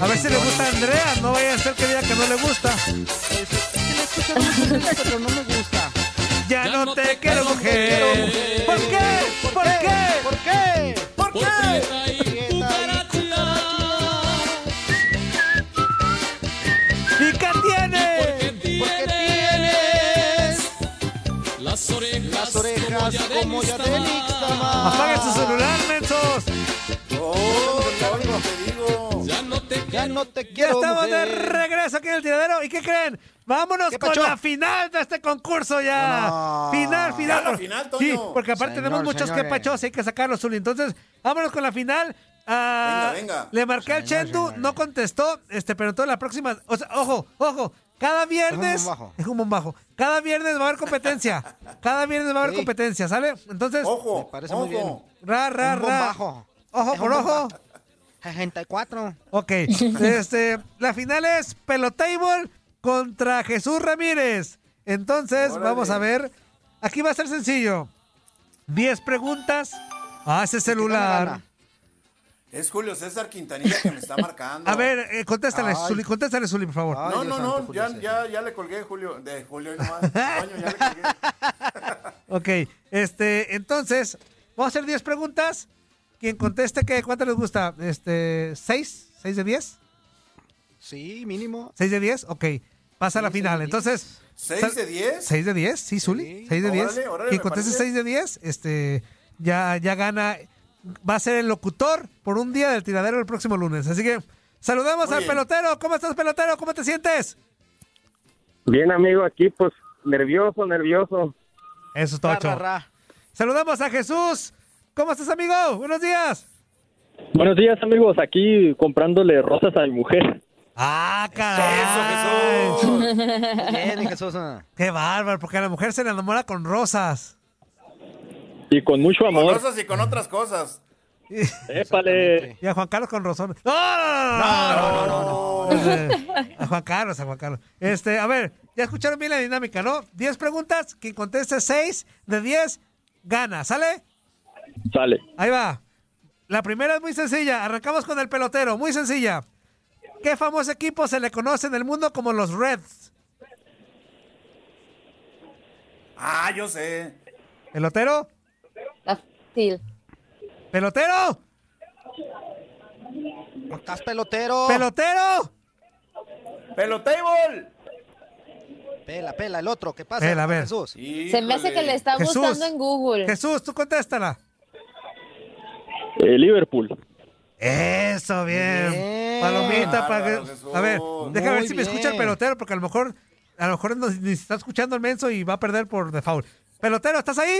A ver si le gusta a Andrea. No vaya a ser que diga que no le gusta. Ya, no, te, quiero, mujer. ¿Por qué? ¿Por qué? ¿Por qué? ¿Por qué? ¿Y qué tiene? Porque tienes Las orejas, las orejas como ya Ixtama. No te Ya quiero, estamos de regreso aquí en el tiradero. ¿Y qué creen? Vámonos ¿Qué con pacho? la final de este concurso ya. No. Final, final. Ya la final, Toño. Sí, porque aparte Señor, tenemos muchos que pachos, hay que sacarlos, Zuli. Entonces, vámonos con la final. Ah, Venga, venga. Le marqué al señor. no contestó, este, pero entonces la próxima, o sea, ojo, ojo, cada viernes bombajo. es un bombajo. Cada viernes va a haber competencia. Cada viernes va a haber Sí. competencia, ¿sale? Entonces, Ojo, Me parece ojo. muy bien. ra, ra, ra. Ojo Es por ojo. Bombajo. 64. Ok, este, la final es Pelotable contra Jesús Ramírez. Entonces, Órale. vamos a ver. Aquí va a ser sencillo. 10 preguntas. Ah, ese celular. Es Julio César Quintanilla que me está marcando. A ver, eh, contéstale. Zuli, contéstale, Zuli, por favor. Ay, No, no, santo, no, ya, ya, ya le colgué, Julio. De Julio nomás. Toño, ya le colgué. Ok, este, entonces, vamos a hacer 10 preguntas. Quien conteste, ¿qué? ¿cuánto les gusta? Este, ¿6? ¿6 de 10? Sí, mínimo. ¿6 de 10? Ok, pasa a la seis final. Entonces, ¿Seis de diez? 6 de 10, sí, Zuli. Sí. 6 de 10. Órale, órale, Quien conteste parece. 6 de 10, este, ya, ya gana. Va a ser el locutor por un día del tiradero el próximo lunes. Así que saludamos Muy al bien. pelotero. ¿Cómo estás, pelotero? ¿Cómo te sientes? Bien, amigo, aquí pues nervioso, nervioso. Eso es todo. Saludamos a Jesús. ¿Cómo estás, amigo? Buenos días. Buenos días, amigos, aquí comprándole rosas a mi mujer. Ah, caray. Eso, Jesús. Bien, mi Jesús. ah. Qué bárbaro, porque a la mujer se le enamora con rosas. Y con mucho Con amor. rosas y con otras cosas. Épale. Y a Juan Carlos con rosones. ¡No, no, no, no, no, no, no, no! A Juan Carlos, a Juan Carlos. Este, a ver, ya escucharon bien la dinámica, ¿no? 10 preguntas, quien conteste 6 de 10, gana, ¿sale? Sale. Ahí va. La primera es muy sencilla, arrancamos con el pelotero, muy sencilla. ¿Qué famoso equipo se le conoce en el mundo como los Reds? Ah, yo sé. ¿Pelotero? Fácil. ¿Pelotero? ¿No estás pelotero? ¿Pelotero? ¡Pelotable! Pela, pela, el otro, ¿qué pasa? Pela, a ver. Jesús. Se me hace que le está Jesús. buscando en Google. Jesús, tú contéstala. Eh, Liverpool. Eso, bien. Bien. Palomita para que-. A ver, déjame ver si me escucha el pelotero, porque a lo mejor, a lo mejor no- ni está escuchando el menso y va a perder por default. Pelotero, ¿estás ahí?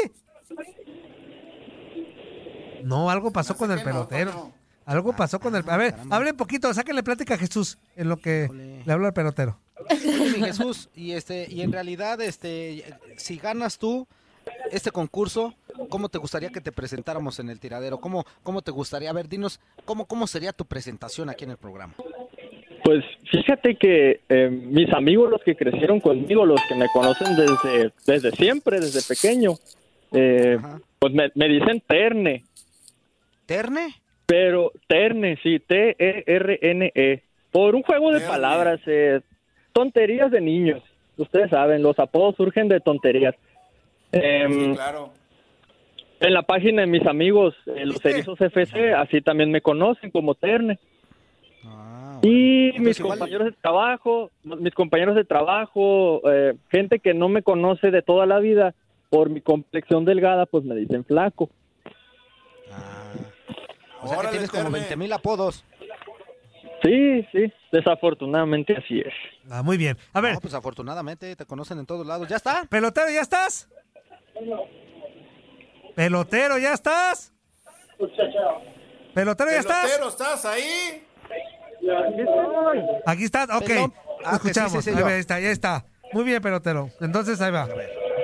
No, algo pasó con el no, pelotero. Algo pasó con el. A ver, caramba. hablen poquito, sáquenle plática a Jesús en lo que le habla al pelotero. Mi Jesús, y este, y en realidad, este, si ganas tú este concurso, ¿cómo te gustaría que te presentáramos en el tiradero? ¿Cómo, cómo te gustaría? A ver, dinos, ¿cómo, cómo sería tu presentación aquí en el programa? Pues fíjate que eh, mis amigos, los que crecieron conmigo, los que me conocen desde, desde siempre, desde pequeño, eh, pues me, me dicen Terne. ¿Terne? Pero Terne, sí, T-E-R-N-E. Por un juego de Terne. palabras, eh, tonterías de niños. Ustedes saben, los apodos surgen de tonterías. Em, Sí, claro. En la página de mis amigos, eh, los ¿Viste? erizos FC, así también me conocen como Terne. Ah, Y Entonces, mis igual- compañeros de trabajo, mis compañeros de trabajo, eh, gente que no me conoce de toda la vida, por mi complexión delgada, pues me dicen flaco. Ah. O sea que Órale, tienes como Terne. 20 mil apodos. Sí, sí, desafortunadamente así es. Ah, muy bien. A ver, No, pues afortunadamente te conocen en todos lados. ¿Ya está? pelotero, ¿ya estás? Pelotero, ¿ya estás? Pelotero, ¿ya estás? Pelotero, ¿estás ahí? Aquí está, ok. Pelón. Ah, Escuchamos. sí, sí, sí, Ahí va, ahí está, ya está. Muy bien, pelotero. Entonces ahí va.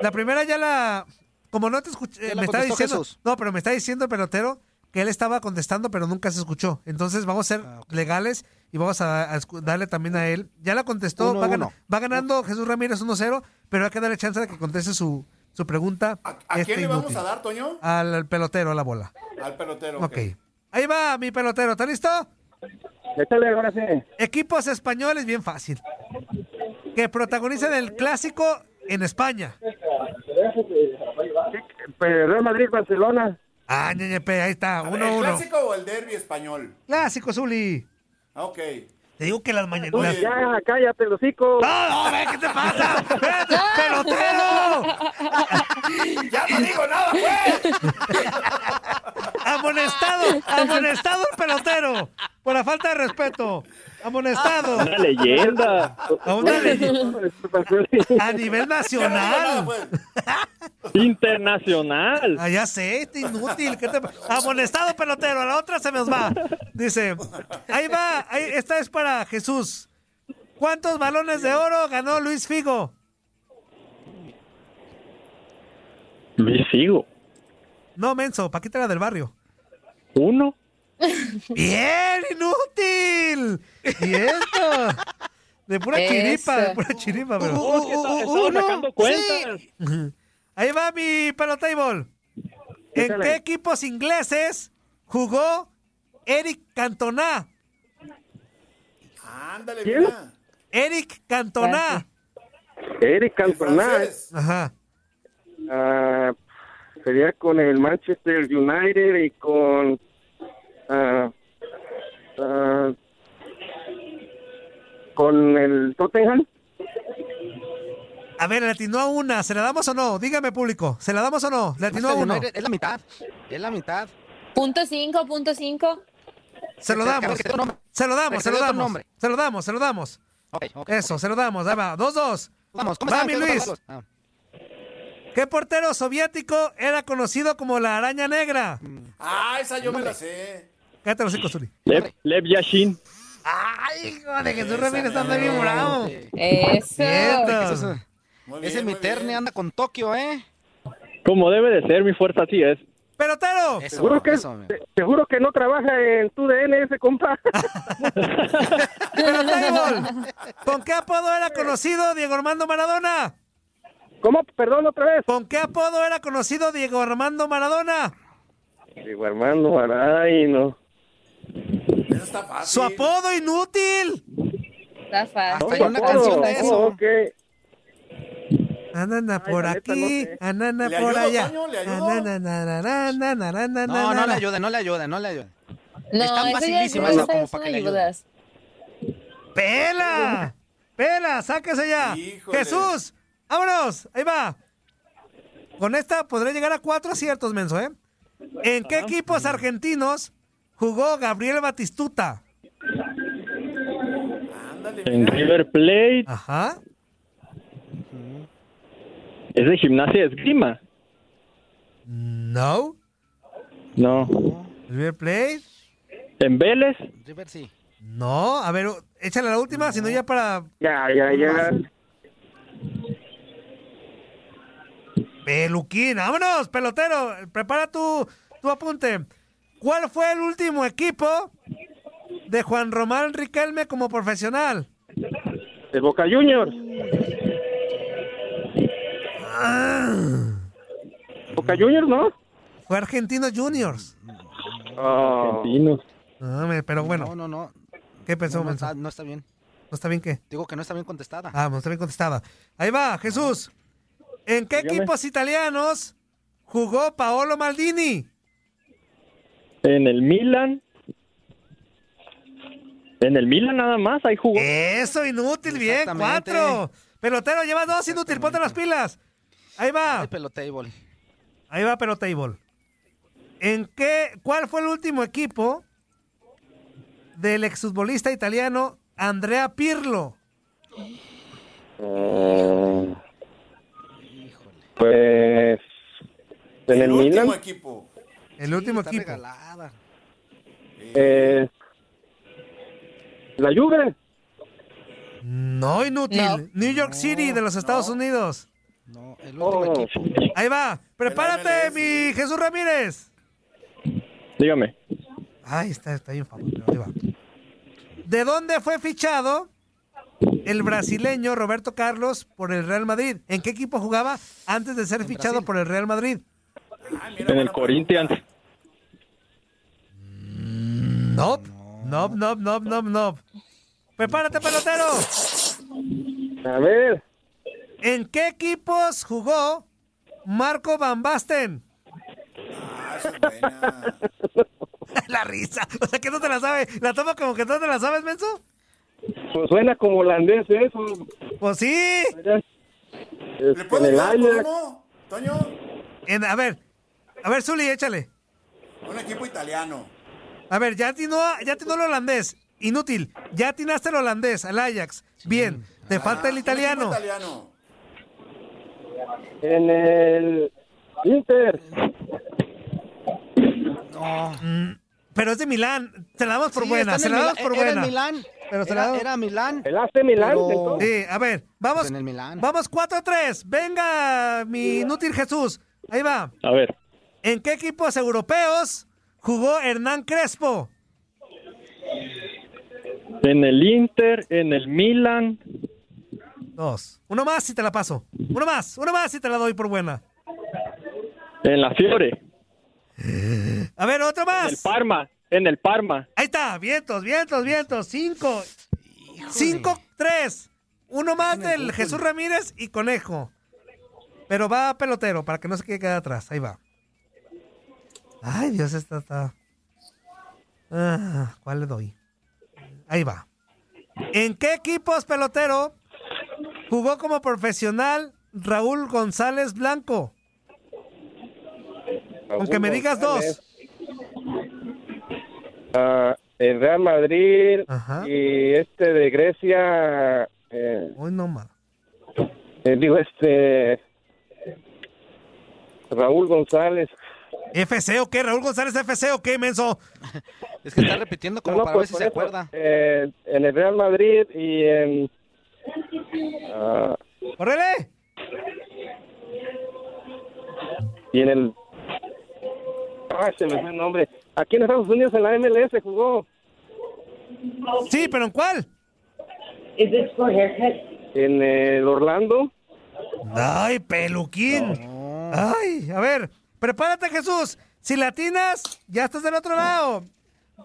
La primera ya la. Como no te escuché, me está diciendo. Jesús. No, pero me está diciendo el pelotero que él estaba contestando, pero nunca se escuchó. Entonces vamos a ser Ah, legales y vamos a, darle también a él. Ya la contestó, Uno, va, gan- uno. va ganando Jesús Ramírez 1-0, pero hay que darle chance de que conteste su, su pregunta. ¿A, a este quién le vamos inútil. a dar, Toño? Al, al pelotero, a la bola. Al pelotero. ok. Ahí va mi pelotero, ¿está listo? Échale, ahora sí. Equipos españoles, bien fácil. Que protagonicen el clásico en España. Real Madrid, Barcelona. Ah, ñeñepe, ahí está, A ver, uno ¿El uno. clásico o el derby español? Clásico, Zuli. Ah, Ok. Te digo que las mañanas. Ya, cállate, los hocico. ¡No, no, ve, ¿qué te pasa? ¡Espérate, ¡Pelotero! ¡Ya no digo nada, pues! ¡Amonestado! ¡Amonestado el pelotero! Por la falta de respeto. ¡Amonestado! Una leyenda. A, una ley- a nivel nacional. pues. Internacional. Ah, ya sé, este inútil. ¿qué te Amonestado pelotero, a la otra se nos va. Dice, ahí va, ahí- esta es para Jesús. ¿Cuántos balones de oro ganó Luis Figo? Luis Figo. No, menso, Paquita era del barrio. Uno. ¡Bien, inútil! ¿Y esto? De pura Eso. chiripa, de pura chiripa, pero... Que está- estaba uno. sacando cuentas. Ahí va mi pelotable. ¿En Échale. qué equipos ingleses jugó Eric Cantona? Ándale, ¿Quién? mira. Eric Cantona. Eric Cantona. Ajá. ah, sería con el Manchester United y con. Ah, ah, con el Tottenham. A ver, ¿le atinó a una? ¿Se la damos o no? Dígame, público. ¿Se la damos o no? ¿Le atinó a uno? Es la mitad. Es la mitad. Punto cinco, punto cinco. Se lo damos. Se lo damos, se lo damos. Se lo damos, se lo damos. Eso, se lo damos. Ahí va. Dos, dos. Vamos, ¿cómo Va, mi. Ah. ¿Qué portero soviético era conocido como la araña negra? Ah, esa yo me la sé. Cállate los hijos, Zuli. Lev, Lev Yashin. ¡Ay, hijo de Jesús Ramírez anda bien bravo! Eso. Eso Muy bien, Ese mi muy terne bien. anda con Tokio, ¿eh? Como debe de ser, mi fuerza así es. ¡Pelotero! Eso, Seguro que, eso, seguro que no trabaja en tu DN ese compa. ¡Pelotero! ¿Con qué apodo era conocido Diego Armando Maradona? ¿Cómo? Perdón, otra vez. ¿Con qué apodo era conocido Diego Armando Maradona? Digo, hermano, ay, no. ¡Su apodo inútil! Está fácil. Hasta hay una canción de eso. Anana por aquí, anana por allá. No, no le ayuda, no le ayuda, no le ayuda. No, Están facilísimas no, como para que le ayudas. ¡Pela! ¡Pela! ¡Sáquese ya! Híjole. ¡Jesús! ¡Vámonos! Ahí va. Con esta podré llegar a cuatro aciertos, menso, ¿eh? ¿En qué ah. equipos argentinos jugó Gabriel Batistuta? Ándale, En. River Plate. Ajá. ¿Es de gimnasia de esgrima? No. No. River Plate. ¿En Vélez? River sí. No. A ver, échale la última, si no ya para Ya, ya, ya. Peluquín. ¡Vámonos, pelotero! Prepara tu, tu apunte. ¿Cuál fue el último equipo de Juan Román Riquelme como profesional? ¿El Boca Juniors? ¿Boca Juniors, no? Fue Argentinos Juniors. Argentinos. Ah, pero bueno, No, no, no. ¿qué pensó, No, no está, no está bien. ¿No está bien qué? Digo que no está bien contestada. Ah, no está bien contestada. Ahí va, Jesús. ¿En qué Dígame. equipos italianos jugó Paolo Maldini? ¿En el Milan? ¿En el Milan nada más? Ahí jugó. Eso, inútil, bien, cuatro. Pelotero, lleva dos, inútil, ponte las pilas. Ahí va. Pelotable. Ahí va Pelotable. ¿En qué, cuál fue el último equipo del exfutbolista italiano Andrea Pirlo? Eh, pues... ¿En el, último Milan? equipo. El último Está equipo. regalada. Eh, ¿La Juve? No, inútil. No. New York City de los Estados Unidos. No, el último Oh, equipo. Ahí va. Prepárate, MLS. mi Jesús Ramírez. Dígame. Ay, está, está bien famoso. Ahí va. ¿De dónde fue fichado el brasileño Roberto Carlos por el Real Madrid? ¿En qué equipo jugaba antes de ser fichado Brasil. por el Real Madrid? Ah, mira, En el Corinthians. Nope. Nope, nope, nope, nope, nope. Prepárate, pelotero. A ver. ¿En qué equipos jugó Marco Van Basten? Ah, esa es buena. la risa. O sea, que no te la sabe. La toma como que no te la sabes, menso. Pues suena como holandés eso. Pues sí. Mira. ¿Le Este, puedo en el ayudar Toño? En- a ver. A ver, Zuli, échale. Un equipo italiano. A ver, ya atinó, ya atinó el holandés. Inútil. Ya atinaste el holandés, al Ajax. Bien. Te falta el Ah, italiano. En el Inter. No. Mm, Pero es de Milán. Se la damos por Sí, buena. Se la damos Milán. por Era buena. el Milán. Pero se la Era, era Milán. El AC Milán. Pero-. Sí, a ver, vamos. Pues en el Milán. Vamos 4-3. Venga, mi inútil Jesús. Ahí va. A ver. ¿En qué equipos europeos jugó Hernán Crespo? En el Inter, en el Milan. Dos. Uno más y te la paso. Uno más, uno más y te la doy por buena. En la Fiore. A ver, otro En el más. Parma. En el Parma. Ahí está, vientos, vientos, vientos. Cinco. Cinco, tres. Uno más del Jesús Ramírez y Conejo. Pero va pelotero para que no se quede quedar atrás. Ahí va. Ay, Dios, esta está. Ah, ¿Cuál le doy? Ahí va. ¿En qué equipos pelotero jugó como profesional Raúl González Blanco? Aunque me digas dos. Ah, el Real Madrid Ajá. y este de Grecia. Eh, Uy, no más. eh, digo, este. Raúl González. ¿FC o qué? ¿Raúl González FC o qué, menso? Es que está repitiendo como No, no, para pues, ver si se eso, acuerda. eh, en el Real Madrid y en. ah, ¡Córrele! y en el. Ay, se me fue el nombre. Aquí en Estados Unidos en la MLS jugó. Sí, pero ¿en cuál? En el Orlando. Ay, peluquín. Ay, a ver, prepárate, Jesús. Si latinas, ya estás del otro lado.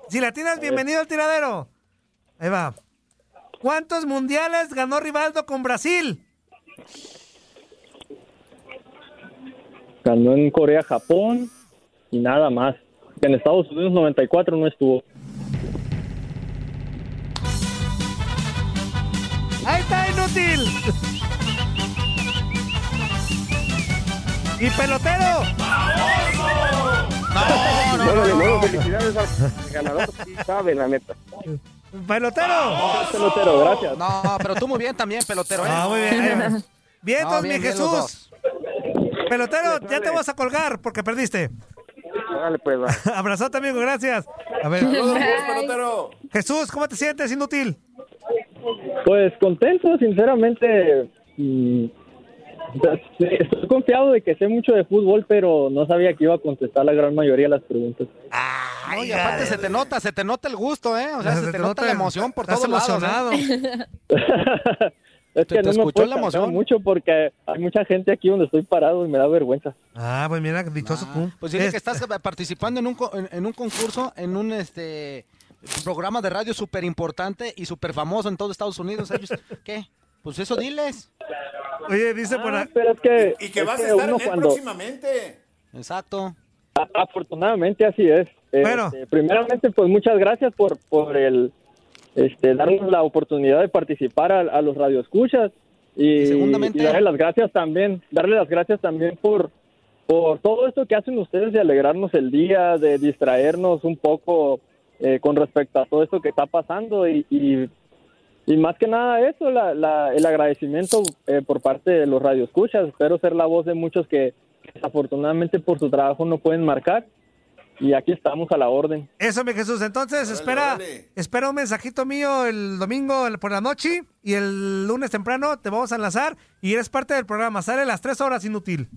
Si la tienes, bienvenido al tiradero. Ahí va. ¿Cuántos mundiales ganó Rivaldo con Brasil? Ganó en Corea, Japón y nada más. En Estados Unidos 94 no estuvo. Ahí está, inútil. ¿Y pelotero? Bueno, bueno, felicidades al ganador, sí sabe, la neta. ¡Pelotero! pelotero, gracias. No, pero tú muy bien también, pelotero. ¿eh? Ah, muy bien. Bien, No, entonces, mi Jesús. Pelotero, ya te vas a colgar porque perdiste. Dale, pues, va. Abrazote, amigo, gracias. A ver. Saludos, pelotero. Jesús, ¿cómo te sientes, inútil? Pues contento, sinceramente. Estoy confiado de que sé mucho de fútbol, pero no sabía que iba a contestar la gran mayoría de las preguntas. No, y aparte se te nota, se te nota el gusto, ¿eh? O sea, se, te, nota, la emoción por todos lados. ¿eh? emocionado. Es ¿Te- que te no me puedo la emoción? mucho porque hay mucha gente aquí donde estoy parado y me da vergüenza. Ah, pues mira, dichoso tú. Pues dile Es- que estás participando en un, co- en, en un concurso, en un este programa de radio súper importante y súper famoso en todo Estados Unidos. Ellos, ¿Qué? Pues eso diles. Oye, dice por Ah, ahí. pero es que, Y que es vas a estar en uno él cuando- próximamente. Exacto. Afortunadamente así es. Bueno. Este, primeramente, pues muchas gracias por, por el este, darnos la oportunidad de participar a, a los radioescuchas y, Y segundamente- y darle las gracias también, darle las gracias también por, por todo esto que hacen ustedes de alegrarnos el día, de distraernos un poco eh, con respecto a todo esto que está pasando y, y, y más que nada eso, la, la- el agradecimiento eh, por parte de los radioescuchas. Espero ser la voz de muchos que, desafortunadamente por su trabajo no pueden marcar y aquí estamos a la orden. Eso, mi Jesús. Entonces, espera, espera un mensajito mío el domingo por la noche y el lunes temprano te vamos a enlazar y eres parte del programa. Sale a las tres horas inútil.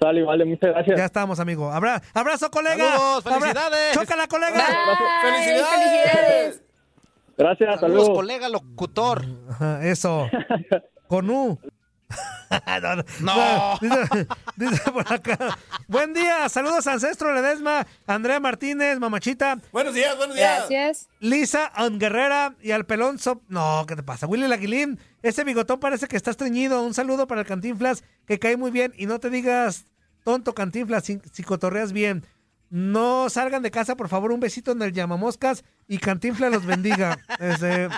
Sale, vale, muchas gracias. Ya estamos, amigo. Abra- abrazo, colega. Saludos, Abra- felicidades. Chócala, colega. ¡Felicidades! Gracias, Saludos, saludos. colega locutor. Ajá, eso. Con U. no, no. No. Dice, dice por acá. Buen día. Saludos, Ancestro Ledesma, Andrea Martínez, Mamachita, Buenos días, buenos días. Gracias. Lisa Guerrera y al pelón Sop- No, ¿qué te pasa? Willy Laguilín. Ese bigotón parece que está estreñido. Un saludo para el Cantinflas, que cae muy bien. Y no te digas tonto, Cantinflas, si, si cotorreas bien. No salgan de casa, por favor. Un besito en el llamamoscas y Cantinflas los bendiga. Este,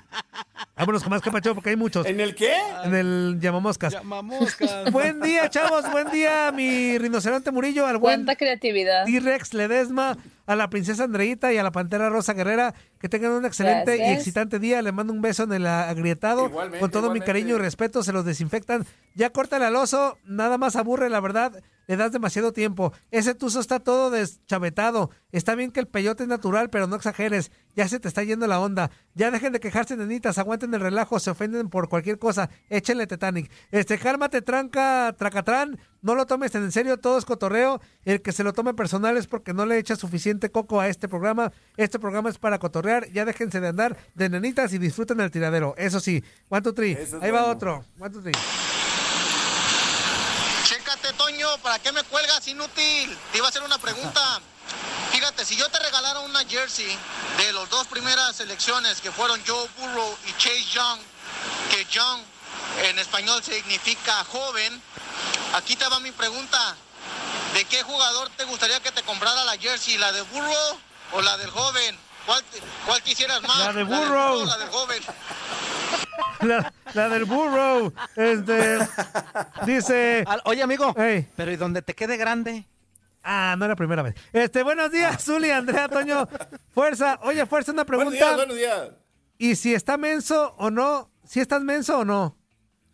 vámonos con más capacho porque hay muchos. ¿En el qué? En el llamamoscas. Llamamoscas. Buen día, chavos. Buen día, mi rinoceronte Murillo. Al buen Cuánta creatividad. T-Rex Ledesma, a la princesa Andreita y a la pantera Rosa Guerrera. Que tengan un excelente y excitante día. Le mando un beso en el agrietado. Igualmente, Con todo mi cariño y respeto, se los desinfectan. Ya córtale al oso, nada más aburre, la verdad. Le das demasiado tiempo. Ese tuzo está todo deschavetado. Está bien que el peyote es natural, pero no exageres. Ya se te está yendo la onda. Ya dejen de quejarse, nenitas. Aguanten el relajo. Se ofenden por cualquier cosa. Échenle Titanic. Este, cálmate, tranca, tracatrán. No lo tomes en serio. Todo es cotorreo. El que se lo tome personal es porque no le echa suficiente coco a este programa. Este programa es para cotorrear. Ya déjense de andar de nenitas y disfruten el tiradero. Eso sí. One, two, three. Eso es Ahí va bueno. otro. One, two, three. Chécate, Toño, ¿para qué me cuelgas inútil? Te iba a hacer una pregunta. Fíjate, si yo te regalara una jersey de las dos primeras selecciones que fueron Joe Burrow y Chase Young, que Young en español significa joven, aquí te va mi pregunta. ¿De qué jugador te gustaría que te comprara la jersey? ¿La de Burrow o la del joven? ¿Cuál, te- cuál quisieras más? La de Burrow. o la del joven? La, la del burro. Este. Dice. Al- Oye, amigo, pero ¿y donde te quede grande? Ah, no era la primera vez. Este, buenos días, Zuli, Andrea, Toño. Fuerza. Oye, Fuerza, una Buenos pregunta. días, buenos días. ¿Y si está menso o no? ¿Si estás menso o no?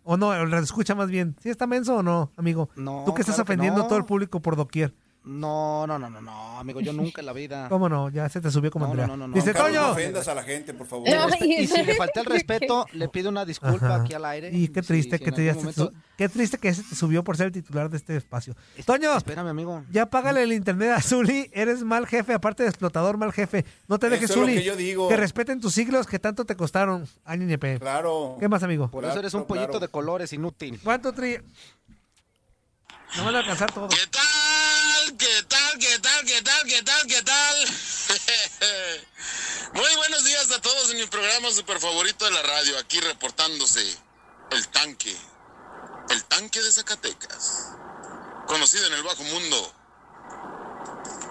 O no, escucha más bien. ¿Si está menso o no, amigo? No, Tú que estás claro ofendiendo no. a todo el público por doquier. No, no, no, no, no, amigo, yo nunca en la vida. ¿Cómo no? Ya se te subió como No, Andrea. no, no, no, Dice, Carlos, no Toño. ofendas a la gente, por favor. Y si le falté el respeto, le pido una disculpa Ajá. aquí al aire. Y qué triste sí, que en te, momento- qué triste que se te subió por ser el titular de este espacio. Toño, Espérame, amigo. ya págale el internet a Zuli. Eres mal jefe, aparte de explotador, mal jefe. No te dejes, es lo Zuli. que yo digo. Que respeten tus siglos que tanto te costaron. Año ñepe. Claro. ¿Qué más, amigo? Por eso eres un pollito claro. de colores inútil. ¿Cuánto tri? No van a alcanzar todo. ¿Qué tal? ¿Qué tal? ¿Qué tal? ¿Qué tal? ¿Qué tal? ¿Qué tal? Muy buenos días a todos en mi programa super favorito de la radio, aquí reportándose el tanque, el tanque de Zacatecas, conocido en el bajo mundo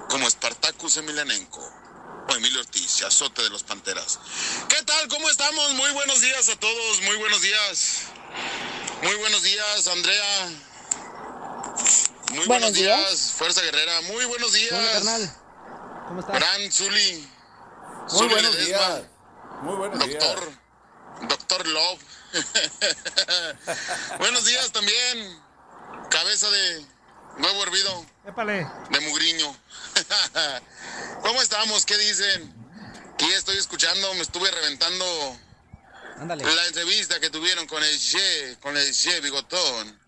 como Spartacus Emelianenko o Emilio Ortiz, azote de los Panteras. ¿Qué tal? ¿Cómo estamos? Muy buenos días a todos, muy buenos días. Muy buenos días, Andrea. Muy buenos, Buenos días. días. Fuerza Guerrera. Muy buenos días. Hola, carnal. ¿Cómo estás? Gran Zuli. Muy Zuli buenos Ledesma. días. Muy buenos días. Doctor. Doctor Love. buenos días también. Cabeza de huevo hervido. Épale. De mugriño. ¿Cómo estamos? ¿Qué dicen? Aquí estoy escuchando, me estuve reventando Ándale. la entrevista que tuvieron con el Che, con el Che Bigotón.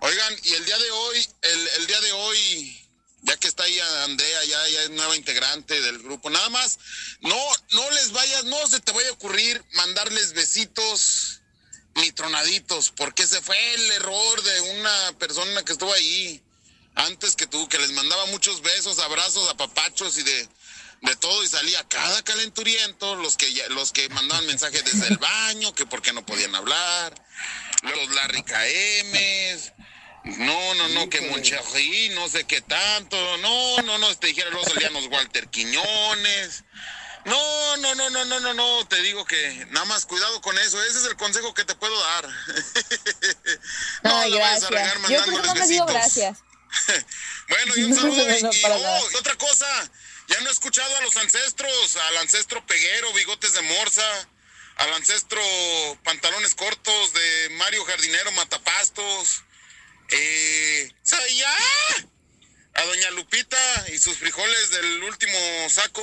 Oigan, y el día de hoy, el, el día de hoy, ya que está ahí Andrea, ya, ya es nueva integrante del grupo, nada más, no, no les vayas, no se te vaya a ocurrir mandarles besitos ni tronaditos, porque ese fue el error de una persona que estuvo ahí antes que tú, que les mandaba muchos besos, abrazos, apapachos y de, de todo, y salía cada calenturiento, los que ya- los que mandaban mensajes desde el baño, que porque no podían hablar, los Larry KMs, no, no, no, que Moncherry, no sé qué tanto, no, no, no, te dijera los alianos Walter Quiñones. No, no, no, no, no, no, no, te digo que nada más cuidado con eso, ese es el consejo que te puedo dar. no, Ay, le vayas a regar gracias. Yo por eso no me digo gracias. Bueno, y un saludo. y, y- oh, y otra cosa, ya no he escuchado a los ancestros, al ancestro Peguero, Bigotes de Morsa, al ancestro Pantalones Cortos de Mario Jardinero Matapastos, eh, a Doña Lupita y sus frijoles del último saco.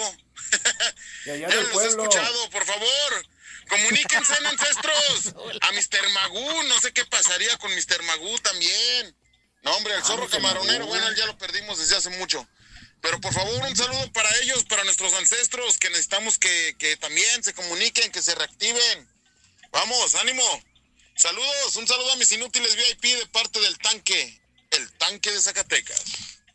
Ya del los he escuchado, por favor. Comuníquense, ancestros. A Mr. Magú, no sé qué pasaría con Mr. Magú también. No, hombre, el zorro Mr. camaronero, bueno, él ya lo perdimos desde hace mucho. Pero por favor, un saludo para ellos, para nuestros ancestros, que necesitamos que, que también se comuniquen, que se reactiven. Vamos, ánimo. Saludos, un saludo a mis inútiles VIP de parte del tanque, el tanque de Zacatecas.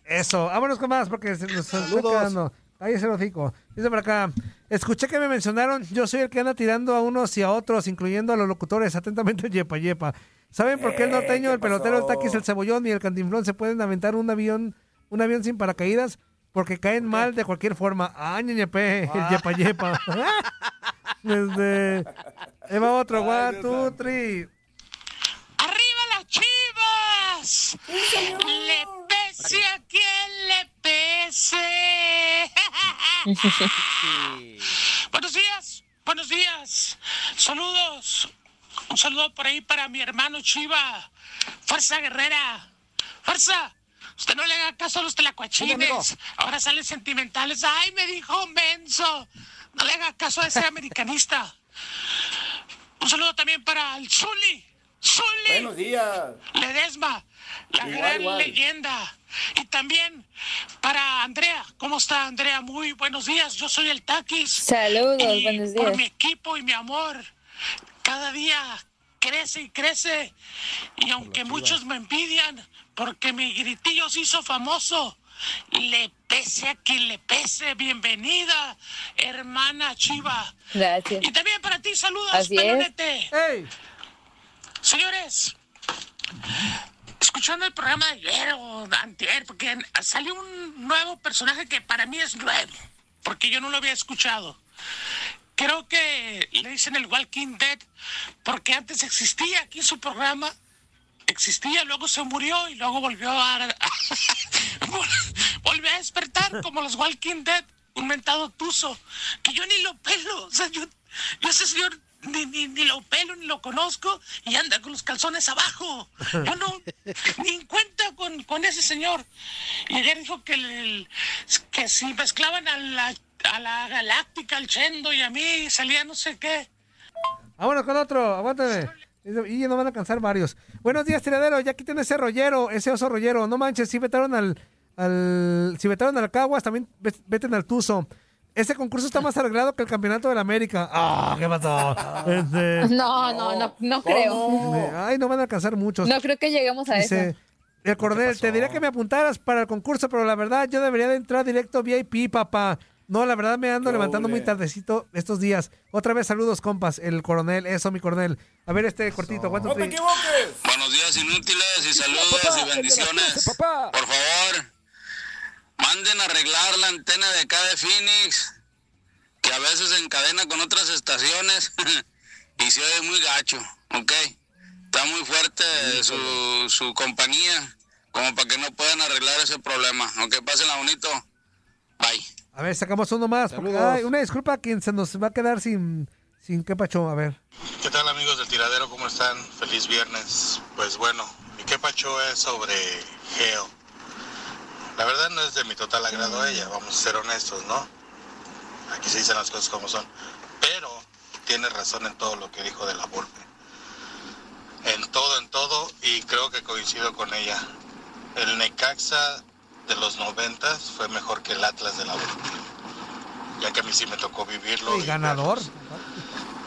Eso, vámonos con más porque se nos está Saludos. quedando. Ahí es el hocico. Dice por acá. Escuché que me mencionaron. Yo soy el que anda tirando a unos y a otros, incluyendo a los locutores. Atentamente, Yepa Yepa. ¿Saben por qué el Eh, norteño, ¿qué el pelotero, el taquis, el cebollón y el cantinflón se pueden aventar un avión, un avión sin paracaídas? Porque caen mal de cualquier forma. Ah, ñeñepe, el Yepa Yepa. Desde. Ahí va otro, one, two, three. ¡Arriba las chivas! ¡Le pese a quien le pese! buenos días, buenos días. Saludos. Un saludo por ahí para mi hermano Chiva. Fuerza guerrera. Fuerza. Usted no le haga caso a los telacuachines. Ahora salen sentimentales. ¡Ay, me dijo menso! No le haga caso a ese americanista. Un saludo también para el Zuli. Zuli. Buenos días. Ledesma, la Igual, gran igual. leyenda. Y también para Andrea. ¿Cómo está Andrea? Muy buenos días. Yo soy el Taquis. Saludos, Y buenos Por días. mi equipo y mi amor. Cada día crece y crece. Y aunque muchos me envidian porque mi gritillo se hizo famoso, le pese a quien le pese. Bienvenida, hermana Chiva. Gracias. Y también para ti, saludos, Así. Pelonete. Señores, escuchando el programa de ayer o de antier, porque salió un nuevo personaje que para mí es nuevo, porque yo no lo había escuchado. Creo que le dicen el Walking Dead, porque antes existía aquí su programa, existía, luego se murió y luego volvió a... volvió a despertar como los Walking Dead, un mentado tuzo, que yo ni lo pelo, o sea, yo, yo ese señor ni, ni, ni lo pelo ni lo conozco y anda con los calzones abajo. Yo no, ni en cuenta con, con ese señor. Y ayer dijo que, el- que si mezclaban a la, a la galáctica, al Chendo y a mí salía no sé qué. Vámonos con otro, aguántame. Y no van a alcanzar varios. Buenos días, tiradero. Ya quiten ese rollero, ese oso rollero. No manches, si vetaron al. al si vetaron al Caguas, también ve- veten al Tuzo. Ese concurso está más arreglado que el campeonato de la América. ¡Ah, qué pasó! Este, No, no, no, no creo. Ay, no van a alcanzar muchos. No creo que lleguemos a eso. Dice, el coronel, te diría que me apuntaras para el concurso, pero la verdad yo debería de entrar directo VIP, papá. No, la verdad me ando levantando muy tardecito estos días. Otra vez saludos, compas. El coronel, eso, mi coronel. A ver este cortito, ¿cuánto te... Buenos días, inútiles, y saludos y bendiciones. Por favor, manden a arreglar la antena de acá de Phoenix, que a veces se encadena con otras estaciones y se oye muy gacho, ¿ok? Está muy fuerte su, su compañía, como para que no puedan arreglar ese problema. Ok, pásenla bonito. Bye. A ver, sacamos uno más. porque- ay, una disculpa a quien se nos va a quedar sin, sin qué pacho. A ver. ¿Qué tal amigos del tiradero? ¿Cómo están? Feliz viernes. Pues bueno, mi que pacho es sobre Geo. La verdad no es de mi total agrado ella, vamos a ser honestos, ¿no? Aquí se dicen las cosas como son. Pero tiene razón en todo lo que dijo de la Volpe. En todo, en todo, y creo que coincido con ella. El Necaxa de los noventas fue mejor que el Atlas de la Volpe. Ya que a mí sí me tocó vivirlo. Y y ganador.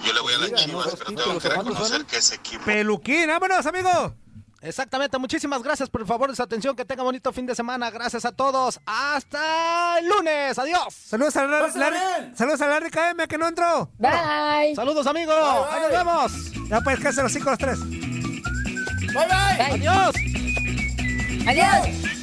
yo le voy a las chivas, pero tengo que ¿cuántos reconocer que ese equipo. Peluquín, vámonos, amigo. Exactamente, muchísimas gracias por el favor de su atención. Que tenga bonito fin de semana. Gracias a todos. Hasta el lunes. Adiós. Saludos a Larry, Larry- saludos a Larry KM que no entró. Bye. Saludos, amigos. Ahí nos vemos. Ya pues, que los cinco los tres. Bye, bye. Adiós. Adiós.